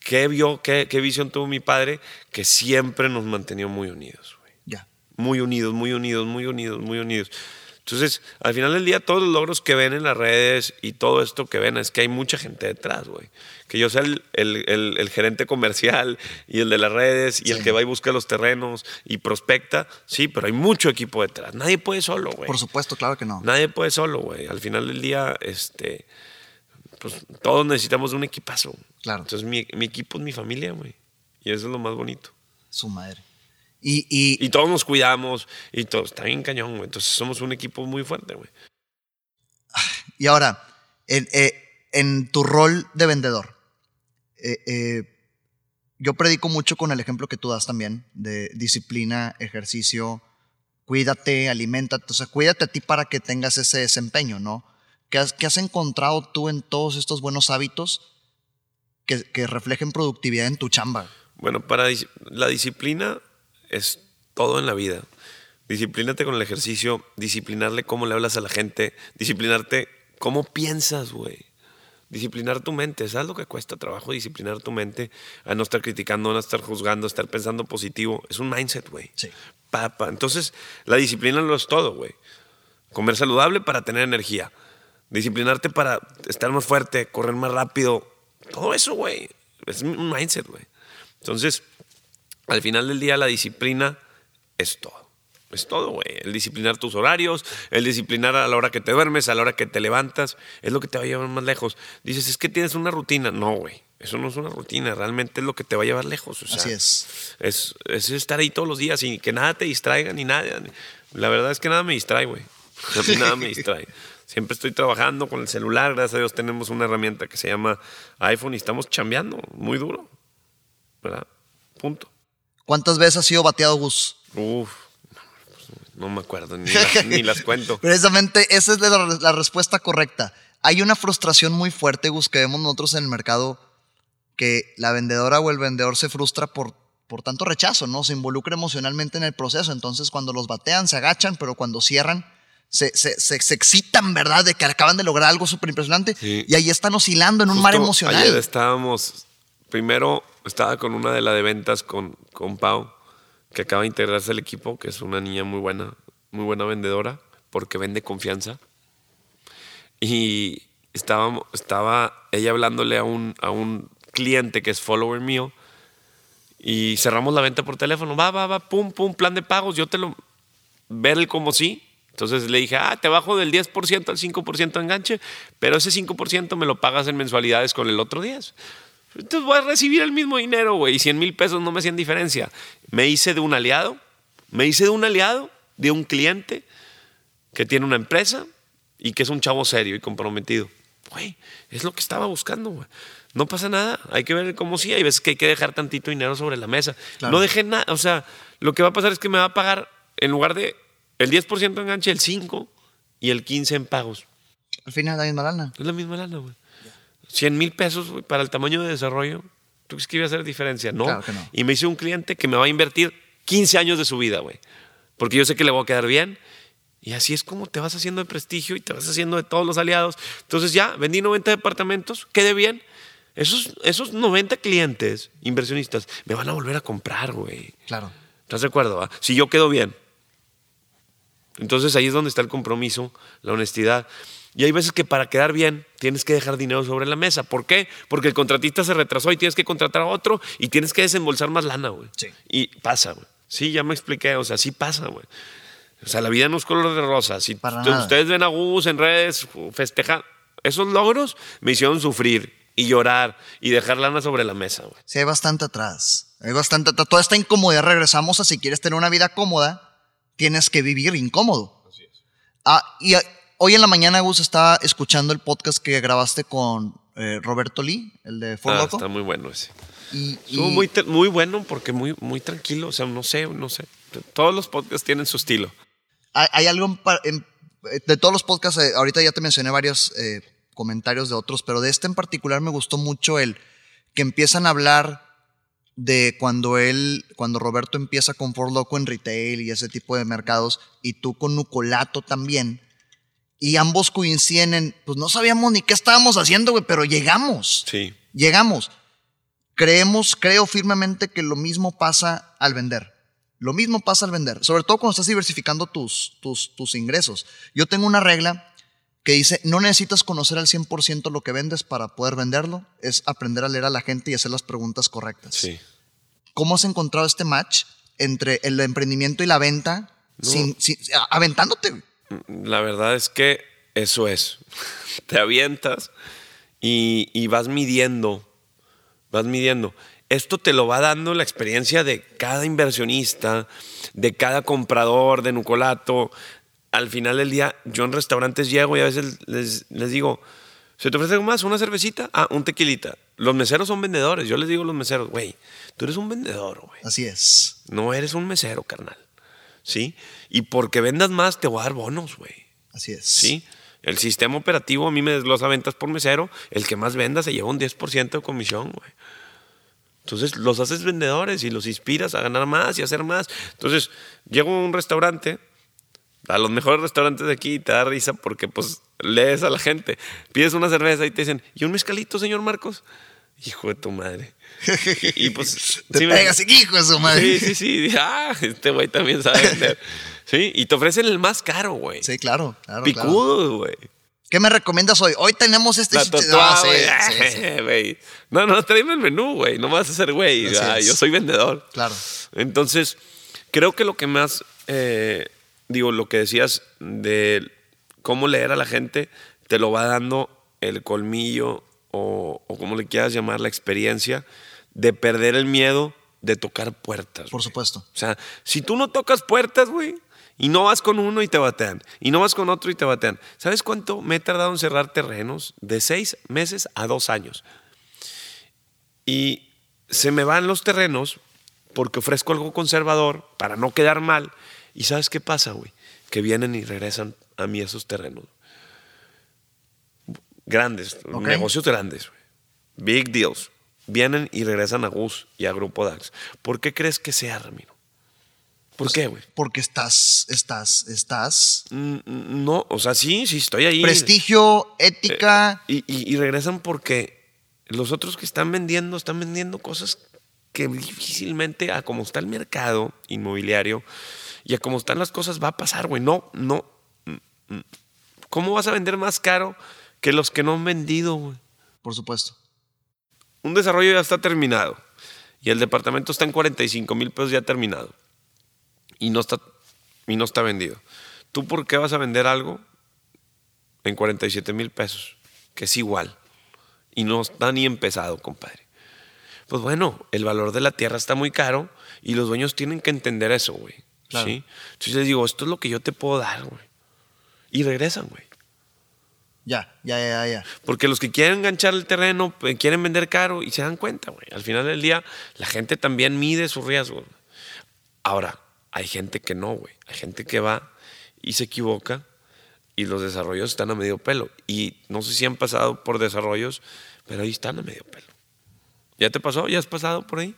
¿Qué vio, qué, qué visión tuvo mi padre? Que siempre nos mantenió muy unidos. Ya. Muy unidos, muy unidos, muy unidos, muy unidos. Entonces, al final del día, todos los logros que ven en las redes y todo esto que ven es que hay mucha gente detrás, güey. Que yo sea el, el- el- el gerente comercial y el de las redes y el Sí. que va y busca los terrenos y prospecta, sí, pero hay mucho equipo detrás. Nadie puede solo, güey. Por supuesto, claro que no. Nadie puede solo, güey. Al final del día, este, pues todos necesitamos de un equipazo. Claro. Entonces mi, mi equipo es mi familia, güey. Y eso es lo más bonito. Su madre. Y, y, Y todos nos cuidamos y todo está bien cañón, güey. Entonces somos un equipo muy fuerte, güey. (sighs) y ahora, en, eh, en tu rol de vendedor, eh, eh, yo predico mucho con el ejemplo que tú das también de disciplina, ejercicio, cuídate, aliméntate, o sea, cuídate a ti para que tengas ese desempeño, ¿no? ¿Qué has, qué has encontrado tú en todos estos buenos hábitos que, que reflejen productividad en tu chamba? Bueno, para la disciplina es todo en la vida. Disciplínate con el ejercicio, disciplinarle cómo le hablas a la gente, disciplinarte cómo piensas, güey. Disciplinar tu mente, ¿sabes lo que cuesta trabajo disciplinar tu mente? A no estar criticando, a no estar juzgando, a estar pensando positivo. Es un mindset, güey. Sí. Pa, pa. Entonces, la disciplina lo es todo, güey. Comer saludable para tener energía. Disciplinarte para estar más fuerte, correr más rápido. Todo eso, güey. Es un mindset, güey. Entonces, al final del día, la disciplina es todo. Es todo, güey. El disciplinar tus horarios, el disciplinar a la hora que te duermes, a la hora que te levantas, es lo que te va a llevar más lejos. Dices, es que tienes una rutina. No, güey. Eso no es una rutina. Realmente es lo que te va a llevar lejos. O sea, Así es. es, es estar ahí todos los días y que nada te distraiga ni nada. La verdad es que nada me distrae, güey. (laughs) Nada me distrae. Siempre estoy trabajando con el celular. Gracias a Dios tenemos una herramienta que se llama iPhone y estamos chambeando muy duro. ¿Verdad? Punto. ¿Cuántas veces has sido bateado, Gus? Uf, no, me acuerdo, ni (laughs) las, ni las cuento. Precisamente esa es la, la respuesta correcta. Hay una frustración muy fuerte, Gus, que vemos nosotros en el mercado, que la vendedora o el vendedor se frustra por, por tanto rechazo, ¿no? Se involucra emocionalmente en el proceso. Entonces, cuando los batean, se agachan, pero cuando cierran, se, se, se, se excitan, ¿verdad? De que acaban de lograr algo súper impresionante. Sí. Y ahí están oscilando en un mar Justo emocional. Ayer estábamos, primero estaba con una de la de ventas con, con Pau, que acaba de integrarse al equipo, que es una niña muy buena, muy buena vendedora, porque vende confianza. Y estábamos, estaba ella hablándole a un, a un cliente que es follower mío, y cerramos la venta por teléfono. Va, va, va, pum, pum, plan de pagos. Yo te lo. Ver el como sí. Entonces le dije, ah, te bajo del 10% al 5% de enganche, pero ese 5% me lo pagas en mensualidades con el otro 10. Entonces voy a recibir el mismo dinero, güey, y 100 mil pesos no me hacían diferencia. Me hice de un aliado, me hice de un aliado, de un cliente que tiene una empresa y que es un chavo serio y comprometido. Güey, es lo que estaba buscando, güey. No pasa nada, hay que ver cómo sí, hay veces que hay que dejar tantito dinero sobre la mesa. Claro. No dejé nada, o sea, lo que va a pasar es que me va a pagar en lugar de el 10% de enganche, el 5 y el 15 en pagos. Al final, la misma lana. Es la misma lana, güey. 100 mil pesos, güey, para el tamaño de desarrollo. ¿Tú crees que iba a hacer diferencia? No. Claro que no. Y me hice un cliente que me va a invertir 15 años de su vida, güey. Porque yo sé que le voy a quedar bien. Y así es como te vas haciendo de prestigio y te vas haciendo de todos los aliados. Entonces ya, vendí 90 departamentos, quedé bien. Esos, esos 90 clientes inversionistas me van a volver a comprar, güey. Claro. ¿Estás de acuerdo? va? Si yo quedo bien. Entonces ahí es donde está el compromiso, la honestidad. Y hay veces que para quedar bien tienes que dejar dinero sobre la mesa. ¿Por qué? Porque el contratista se retrasó y tienes que contratar a otro y tienes que desembolsar más lana, güey. Sí. Y pasa, güey. Sí, ya me expliqué. O sea, sí pasa, güey. O sea, la vida no es color de rosa. Si Para nada. ustedes ven a Gus en redes festejar, esos logros me hicieron sufrir y llorar y dejar lana sobre la mesa, güey. Sí, hay bastante atrás. Hay bastante atrás. Toda esta incomodidad regresamos a si quieres tener una vida cómoda, tienes que vivir incómodo. Ah, y ah, hoy en la mañana, Gus, estaba escuchando el podcast que grabaste con eh, Roberto Lee, el de For Ah, Loco. está muy bueno ese. Y, y- muy, muy bueno porque muy, muy tranquilo. O sea, no sé, no sé. Todos los podcasts tienen su estilo. hay, hay algo en en- de todos los podcasts, eh, ahorita ya te mencioné varios eh, comentarios de otros, pero de este en particular me gustó mucho el que empiezan a hablar de cuando él, cuando Roberto empieza con For Loco en retail y ese tipo de mercados, y tú con Nucolato también, y ambos coinciden en, pues no sabíamos ni qué estábamos haciendo, güey, pero llegamos, Sí. llegamos. Creemos, creo firmemente que lo mismo pasa al vender. Lo mismo pasa al vender, sobre todo cuando estás diversificando tus, tus, tus ingresos. Yo tengo una regla que dice, no necesitas conocer al 100% lo que vendes para poder venderlo, es aprender a leer a la gente y hacer las preguntas correctas. Sí. ¿Cómo has encontrado este match entre el emprendimiento y la venta No. sin, sin- aventándote? La verdad es que eso es. (laughs) Te avientas y, y vas midiendo. Vas midiendo. esto te lo va dando la experiencia de cada inversionista, de cada comprador de Nucolato. Al final del día, yo en restaurantes llego y a veces les, les digo, ¿se te ofrece algo más? ¿Una cervecita? Ah, un tequilita. Los meseros son vendedores. Yo les digo a los meseros, güey, tú eres un vendedor, güey. Así es. No eres un mesero, carnal. ¿Sí? Y porque vendas más, te voy a dar bonos, güey. Así es. ¿Sí? El sistema operativo a mí me desglosa ventas por mesero. El que más venda se lleva un 10% de comisión, güey. Entonces los haces vendedores y los inspiras a ganar más y a hacer más. Entonces, llego a un restaurante, a los mejores restaurantes de aquí, y te da risa porque pues lees a la gente, pides una cerveza y te dicen, ¿y un mezcalito, señor Marcos? Hijo de tu madre. (laughs) Y pues... Te sí me- pegas, hijo de su madre. Sí, sí, sí. Ah, este güey también sabe vender. Sí, y te ofrecen el más caro, güey. Sí, claro, claro. Picudo, güey. ¿Qué me recomiendas hoy? Hoy tenemos este... La No, sí, sí, sí. Eh, (laughs) güey. No, no, tráeme el menú, güey. No me vas a hacer güey. Ah, yo soy vendedor. Claro. Entonces, creo que lo que más, eh, digo, lo que decías de cómo leer a la gente, te lo va dando el colmillo o, o como le quieras llamar, la experiencia de perder el miedo de tocar puertas. Por supuesto. O sea, si tú no tocas puertas, güey, y no vas con uno y te batean, y no vas con otro y te batean, ¿sabes cuánto me he tardado en cerrar terrenos? De seis meses a dos años. Y se me van los terrenos porque ofrezco algo conservador para no quedar mal. ¿Y sabes qué pasa, güey? Que vienen y regresan a mí esos terrenos. Grandes, negocios grandes, güey. Big deals. Vienen y regresan a Gus y a Grupo DAX. ¿Por qué crees que sea, Ramiro? ¿Por qué, güey? Porque estás, estás, estás... Mm, No, o sea, sí, sí, estoy ahí. Prestigio, ética... Y, y- y regresan porque los otros que están vendiendo, están vendiendo cosas que difícilmente a como está el mercado inmobiliario y a como están las cosas va a pasar, güey. No, no. mm, mm. ¿Cómo vas a vender más caro que los que no han vendido, güey? Por supuesto. Un desarrollo ya está terminado y el departamento está en 45 mil pesos ya terminado y no está, y no está vendido. ¿Tú por qué vas a vender algo en 47 mil pesos? Que es igual y no está ni empezado, compadre. Pues bueno, el valor de la tierra está muy caro y los dueños tienen que entender eso, güey. Claro. ¿sí? Entonces les digo, esto es lo que yo te puedo dar, güey. Y regresan, güey. Ya, ya, ya, ya. Porque los que quieren enganchar el terreno eh, quieren vender caro y se dan cuenta, güey. Al final del día, la gente también mide sus riesgos. Ahora, hay gente que no, güey. Hay gente que va y se equivoca y los desarrollos están a medio pelo. Y no sé si han pasado por desarrollos, pero ahí están a medio pelo. ¿Ya te pasó? ¿Ya has pasado por ahí?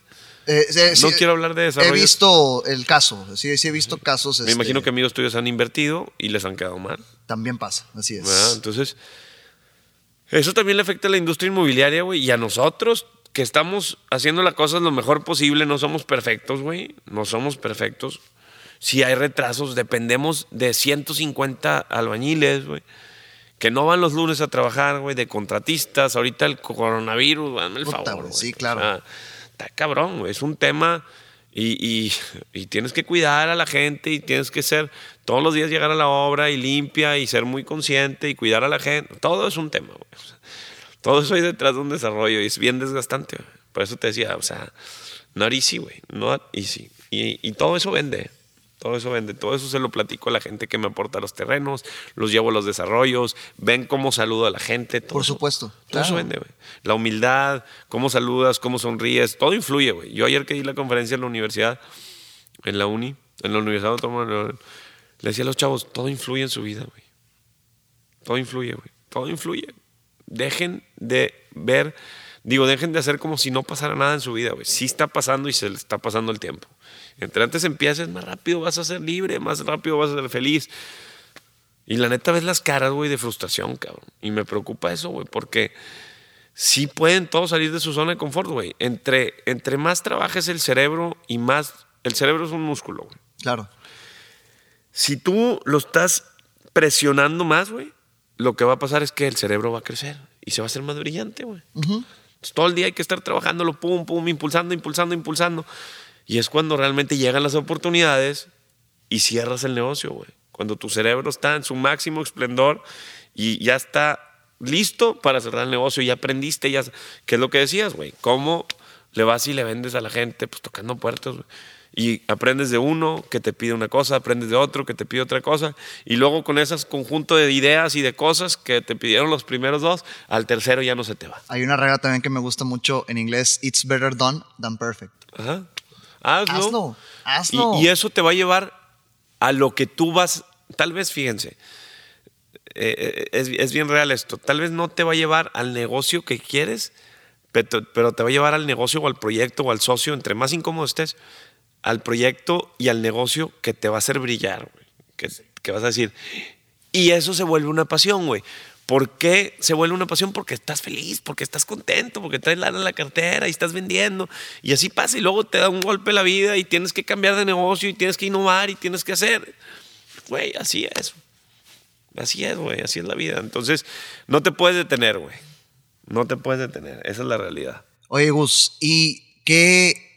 Eh, sí, No sí, quiero hablar de He desarrollos. visto el caso, sí, sí he visto casos. Me este, imagino que amigos tuyos han invertido y les han quedado mal. También pasa, así es. ¿verdad? Entonces, eso también le afecta a la industria inmobiliaria, güey, y a nosotros que estamos haciendo las cosas lo mejor posible, no somos perfectos, güey, no somos perfectos. Si hay retrasos, dependemos de 150 albañiles, güey, que no van los lunes a trabajar, güey, de contratistas. Ahorita el coronavirus, hazme el favor. güey. sí, claro. O sea, está cabrón, es un tema y, y- y tienes que cuidar a la gente y tienes que ser todos los días llegar a la obra y limpia y ser muy consciente y cuidar a la gente. Todo es un tema, güey. Todo eso hay detrás de un desarrollo y es bien desgastante. güey. Por eso te decía, o sea, not easy, güey. Not easy. Y, y todo eso vende. Todo eso vende. Todo eso se lo platico a la gente que me aporta los terrenos, los llevo a los desarrollos, ven cómo saludo a la gente. todo Por supuesto, Todo eso vende, güey. La humildad, cómo saludas, cómo sonríes, todo influye, güey. Yo ayer que di la conferencia en la universidad, en la uni, en la Universidad Autónoma le decía a los chavos, todo influye en su vida, güey. Todo influye, güey. Todo influye. Dejen de ver, digo, dejen de hacer como si no pasara nada en su vida, güey. Sí está pasando y se le está pasando el tiempo. Entre antes empieces, más rápido vas a ser libre, más rápido vas a ser feliz. Y la neta ves las caras, güey, de frustración, cabrón. Y me preocupa eso, güey, porque sí pueden todos salir de su zona de confort, güey. Entre, entre más trabajes el cerebro y más... El cerebro es un músculo, güey. Claro. Si tú lo estás presionando más, güey, lo que va a pasar es que el cerebro va a crecer y se va a hacer más brillante, güey. Todo el día hay que estar trabajándolo, pum, pum, impulsando, impulsando, impulsando. Y es cuando realmente llegan las oportunidades y cierras el negocio, güey. Cuando tu cerebro está en su máximo esplendor y ya está listo para cerrar el negocio, ya aprendiste, ya, ¿qué es lo que decías, güey? Cómo le vas y le vendes a la gente, pues tocando puertas. güey. Y aprendes de uno que te pide una cosa, aprendes de otro que te pide otra cosa. Y luego con ese conjunto de ideas y de cosas que te pidieron los primeros dos, al tercero ya no se te va. Hay una regla también que me gusta mucho en inglés, it's better done than perfect. Ajá. Hazlo. Hazlo, hazlo. Y, y eso te va a llevar a lo que tú vas, tal vez, fíjense, eh, eh, es, es bien real esto, tal vez no te va a llevar al negocio que quieres, pero, pero te va a llevar al negocio o al proyecto o al socio, entre más incómodo estés, al proyecto y al negocio que te va a hacer brillar, güey. Que, vas a decir, y eso se vuelve una pasión, güey. ¿Por qué se vuelve una pasión? Porque estás feliz, porque estás contento, porque traes lana en la cartera y estás vendiendo. Y así pasa y luego te da un golpe la vida y tienes que cambiar de negocio y tienes que innovar y tienes que hacer. Güey, así es. Así es, güey, así es la vida. Entonces, no te puedes detener, güey. No te puedes detener. Esa es la realidad. Oye, Gus, ¿y qué,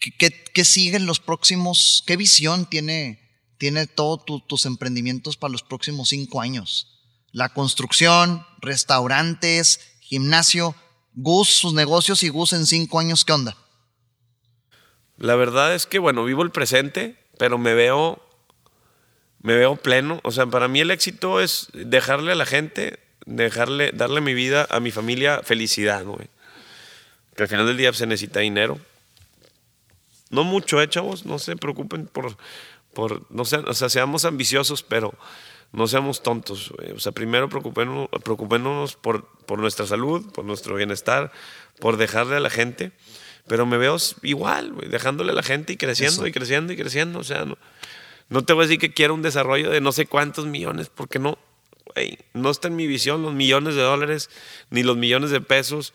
qué, siguen los próximos? ¿Qué visión tiene, tiene todos tu, tus emprendimientos para los próximos cinco años? La construcción, restaurantes, gimnasio. Gus, sus negocios y Gus en cinco años, ¿qué onda? La verdad es que, bueno, vivo el presente, pero me veo, me veo pleno. O sea, para mí el éxito es dejarle a la gente, dejarle, darle mi vida, a mi familia, felicidad, güey. Al final del día se necesita dinero. No mucho, ¿eh, chavos? No se preocupen por, por no o sea, seamos ambiciosos, pero no seamos tontos. O sea, primero preocupémonos, preocupémonos por, por nuestra salud, por nuestro bienestar, por dejarle a la gente. Pero me veo igual, güey, dejándole a la gente y creciendo Eso. y creciendo y creciendo. O sea, no, no te voy a decir que quiero un desarrollo de no sé cuántos millones, porque no, güey, no está en mi visión los millones de dólares ni los millones de pesos.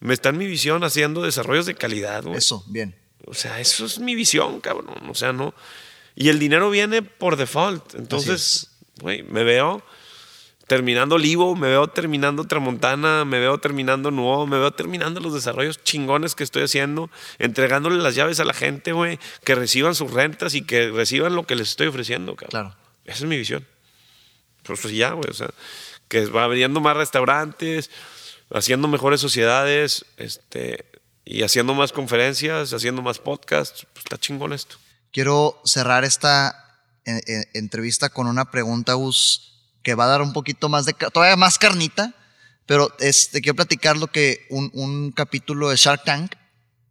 Me está en mi visión haciendo desarrollos de calidad. Eso, bien. O sea, eso es mi visión, cabrón. O sea, no. Y el dinero viene por default. Entonces, güey, me veo terminando Livo, me veo terminando Tramontana, me veo terminando Nuevo, me veo terminando los desarrollos chingones que estoy haciendo, entregándole las llaves a la gente, güey, que reciban sus rentas y que reciban lo que les estoy ofreciendo, cabrón. Claro. Esa es mi visión. Pues, pues ya, güey, o sea, que va abriendo más restaurantes, haciendo mejores sociedades, este, y haciendo más conferencias, haciendo más podcasts. Pues está chingón esto. Quiero cerrar esta eh, eh, entrevista con una pregunta, Gus, que va a dar un poquito más de, todavía más carnita, pero este, quiero platicar lo que un, un capítulo de Shark Tank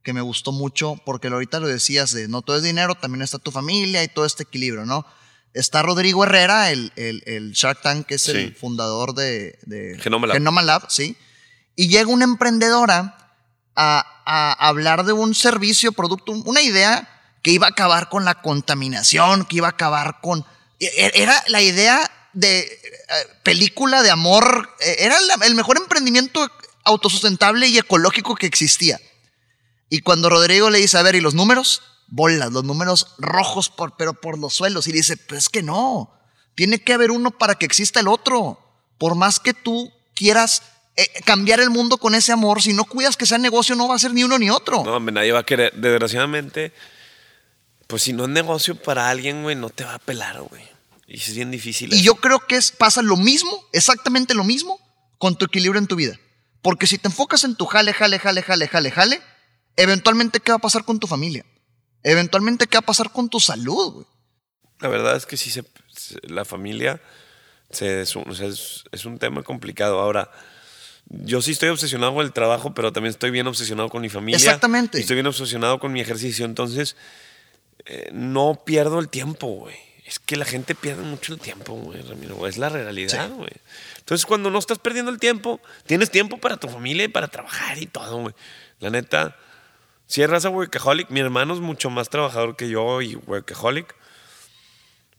que me gustó mucho, porque ahorita lo decías de no todo es dinero, también está tu familia y todo este equilibrio, ¿no? Está Rodrigo Herrera, el, el, el Shark Tank, que es el Sí. fundador de, de Genoma Lab. Lab, sí. Y llega una emprendedora a, hablar de un servicio, producto, una idea que iba a acabar con la contaminación, que iba a acabar con... e- Era la idea de eh, película de amor, eh, era el mejor emprendimiento autosustentable y ecológico que existía. Y cuando Rodrigo le dice, a ver, ¿y los números? Bolas, los números rojos, por, pero por los suelos. Y dice, pues es que no, tiene que haber uno para que exista el otro. Por más que tú quieras eh, cambiar el mundo con ese amor, si no cuidas que sea negocio, no va a ser ni uno ni otro. No, hombre, nadie va a querer. Desgraciadamente, pues si no es negocio para alguien, güey, no te va a pelar, güey. Y es bien difícil. Y eso. yo creo que es, pasa lo mismo, exactamente lo mismo, con tu equilibrio en tu vida. Porque si te enfocas en tu jale, jale, jale, jale, jale, jale, eventualmente, ¿qué va a pasar con tu familia? Eventualmente, ¿qué va a pasar con tu salud? güey? La verdad es que sí, la familia se- es, un, es un tema complicado. Ahora, yo sí estoy obsesionado con el trabajo, pero también estoy bien obsesionado con mi familia. Exactamente. Y estoy bien obsesionado con mi ejercicio. Entonces, eh, no pierdo el tiempo, güey. Es que la gente pierde mucho el tiempo, güey, Ramiro. Es la realidad, Sí. güey. Entonces, cuando no estás perdiendo el tiempo, tienes tiempo para tu familia y para trabajar y todo, güey. La neta, si es raza workaholic, mi hermano es mucho más trabajador que yo y workaholic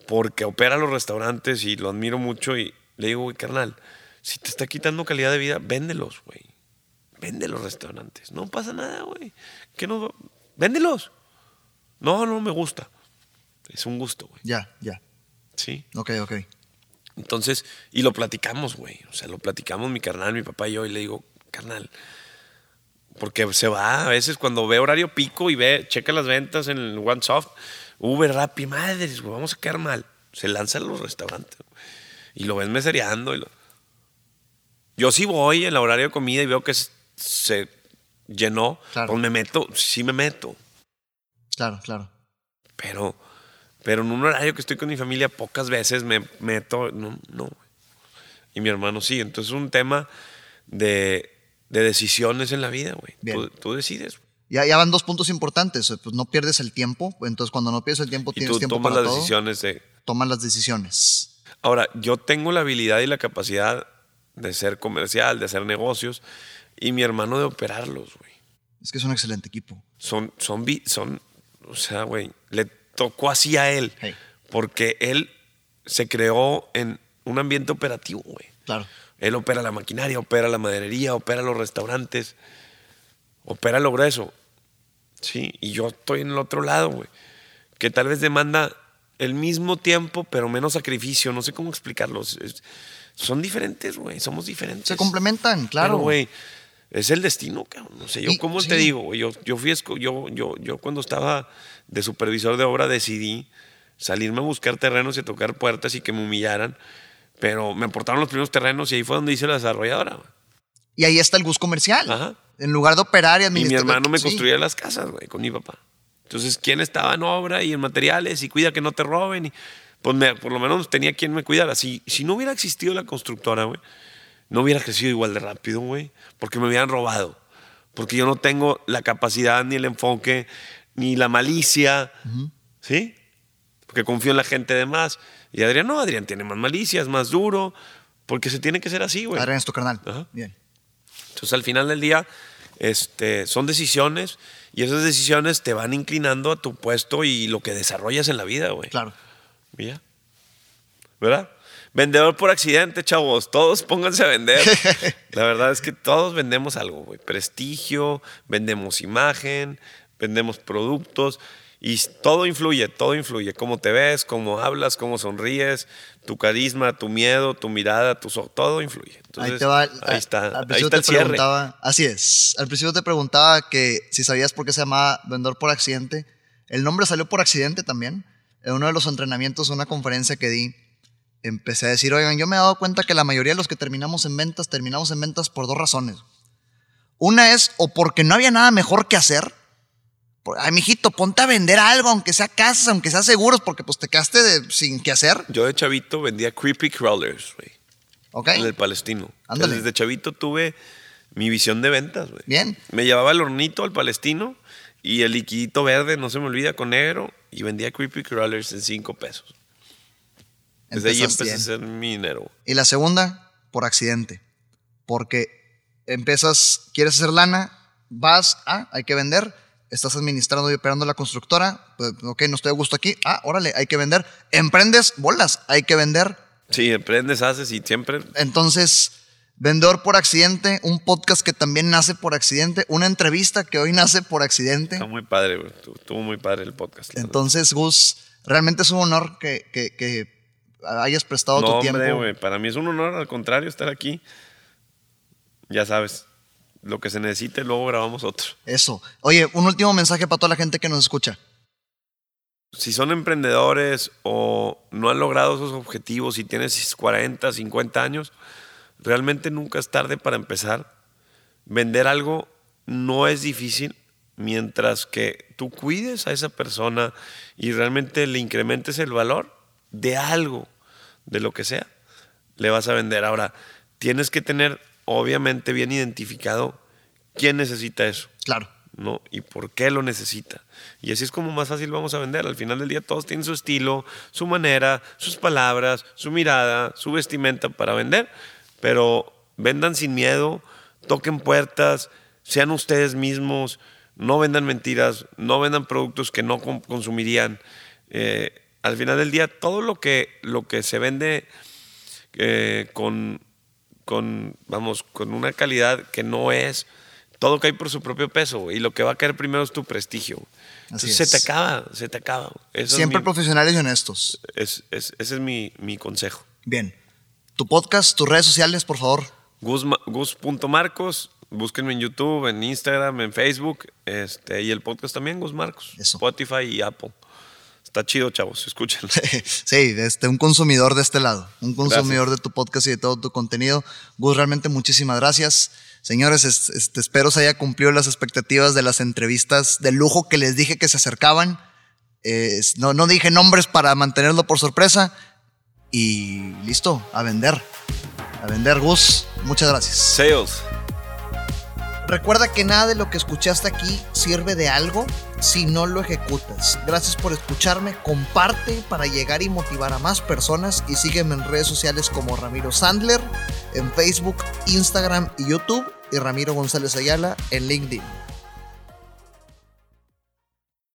porque opera los restaurantes y lo admiro mucho y le digo, güey, carnal, si te está quitando calidad de vida, véndelos, güey. Vende los restaurantes. No pasa nada, güey. ¿Qué no? Véndelos. No, no me gusta. Es un gusto, güey. Ya, ya. Sí. Ok, ok. Entonces, y lo platicamos, güey. O sea, lo platicamos mi carnal, mi papá y yo, y le digo, carnal, porque se va a veces cuando ve horario pico y ve, checa las ventas en el OneSoft, Uber, Rappi, madres, güey, vamos a quedar mal. Se lanza a los restaurantes y lo ves mesereando. Y lo... Yo sí voy en el horario de comida y veo que se- llenó, Claro. pues me meto, sí me meto. Claro, claro. Pero, pero en un horario que estoy con mi familia, pocas veces me meto. No, no. Y mi hermano sí. Entonces es un tema de, de decisiones en la vida, güey. Tú, tú decides. Ya, ya van dos puntos importantes. Pues no pierdes el tiempo. Entonces, cuando no pierdes el tiempo, Y tienes tú tiempo tomas para las todo. decisiones de. Toman las decisiones. Ahora, yo tengo la habilidad y la capacidad de ser comercial, de hacer negocios, y mi hermano de operarlos, güey. Es que es un excelente equipo. Son, son, son, o sea, güey, le tocó así a él, Hey. porque él se creó en un ambiente operativo, güey. Claro. Él opera la maquinaria, opera la maderería, opera los restaurantes, opera lo grueso. Sí, y yo estoy en el otro lado, güey. Que tal vez demanda el mismo tiempo, pero menos sacrificio. No sé cómo explicarlos. Es- son diferentes, güey. Somos diferentes. Se complementan, claro. Pero, güey, es el destino, cabrón. No sé, yo Y- cómo sí. te digo. Yo, yo fui, yo, yo, yo cuando estaba de supervisor de obra decidí salirme a buscar terrenos y a tocar puertas y que me humillaran. Pero me aportaron los primeros terrenos y ahí fue donde hice la desarrolladora. Y ahí está el bus comercial. Ajá. En lugar de operar y Y mi administrar. hermano me Sí. construía las casas, güey, con mi papá. Entonces, ¿quién estaba en obra y en materiales y cuida que no te roben? Y, pues me- por lo menos tenía quien me cuidara. Si, si no hubiera existido la constructora, güey, no hubiera crecido igual de rápido, güey, porque me hubieran robado. Porque yo no tengo la capacidad, ni el enfoque, ni la malicia, ¿sí? Porque confío en la gente de más. Y Adrián no, Adrián tiene más malicia, es más duro, porque se tiene que ser así, güey. Adrián es tu carnal. Ajá. Bien. Entonces, al final del día, este, son decisiones y esas decisiones te van inclinando a tu puesto y lo que desarrollas en la vida, güey. Claro. Ya. ¿Verdad? Vendedor por accidente, chavos. Todos pónganse a vender. (laughs) La verdad es que todos vendemos algo, güey. Prestigio, vendemos imagen, vendemos productos. Y todo influye, todo influye. Cómo te ves, cómo hablas, cómo sonríes, tu carisma, tu miedo, tu mirada, tu so- todo influye. Entonces, ahí te va. ahí está, Al ahí principio está el te cierre. preguntaba. Así es. Al principio te preguntaba que si sabías por qué se llamaba vendedor por accidente. El nombre salió por accidente también. En uno de los entrenamientos, una conferencia que di, empecé a decir, oigan, yo me he dado cuenta que la mayoría de los que terminamos en ventas, terminamos en ventas por dos razones. Una es o porque no había nada mejor que hacer. Ay, mijito, ponte a vender algo, aunque sea casas, aunque sea seguros, porque pues te quedaste de- sin qué hacer. Yo de chavito vendía creepy crawlers, güey, ¿Ok? en el palestino. Ándale. Desde chavito tuve mi visión de ventas, güey. Bien. Me llevaba el hornito al palestino y el liquidito verde, no se me olvida, con negro, y vendía creepy crawlers en cinco pesos. Desde ahí empecé a hacer mi dinero. Y la segunda, por accidente. Porque empiezas, quieres hacer lana, vas, ah, hay que vender, estás administrando y operando la constructora, pues, ok, no estoy a gusto aquí, ah, órale, hay que vender. Emprendes, bolas, hay que vender. Sí, emprendes, haces y siempre Entonces, vendedor por accidente, un podcast que también nace por accidente, una entrevista que hoy nace por accidente. está muy padre, güey. Estuvo- muy padre el podcast. Entonces, Gus, realmente es un honor que, que- que hayas prestado no, tu hombre, tiempo. güey. Para mí es un honor, al contrario, estar aquí. Ya sabes, lo que se necesite, luego grabamos otro. Eso. Oye, un último mensaje para toda la gente que nos escucha. si son emprendedores o no han logrado esos objetivos y tienes 40, 50 años, realmente nunca es tarde para empezar. Vender algo no es difícil mientras que tú cuides a esa persona y realmente le incrementes el valor de algo, de lo que sea, le vas a vender. Ahora, tienes que tener obviamente bien identificado quién necesita eso. Claro. ¿no? Y por qué lo necesita. Y así es como más fácil vamos a vender. Al final del día todos tienen su estilo, su manera, sus palabras, su mirada, su vestimenta para vender, pero vendan sin miedo, toquen puertas, sean ustedes mismos, no vendan mentiras, no vendan productos que no consumirían. Eh, al final del día todo lo que, lo que se vende eh, con, con, vamos, con una calidad que no es, todo cae por su propio peso, y lo que va a caer primero es tu prestigio. Así Entonces se te acaba, se te acaba. Eso Siempre es mi, profesionales y honestos. es- es- ese es mi, mi consejo. Bien. Tu podcast, tus redes sociales, por favor. Gus Ma- Gus.marcos, búsquenme en YouTube, en Instagram, en Facebook, este, y el podcast también, Gus Marcos, Eso. Spotify y Apple. Está chido, chavos, (laughs) escúchenlo. (laughs) sí, este, un consumidor de este lado, un consumidor de tu podcast y de todo tu contenido. Gus, realmente muchísimas gracias. Señores, este, espero se haya cumplido las expectativas de las entrevistas de lujo que les dije que se acercaban. no, no dije nombres para mantenerlo por sorpresa. Y listo, a vender. A vender, Gus. Muchas gracias. Sales. Recuerda que nada de lo que escuchaste aquí sirve de algo si no lo ejecutas. Gracias por escucharme, comparte para llegar y motivar a más personas y sígueme en redes sociales como Ramiro Sandler, en Facebook, Instagram y YouTube y Ramiro González Ayala en LinkedIn.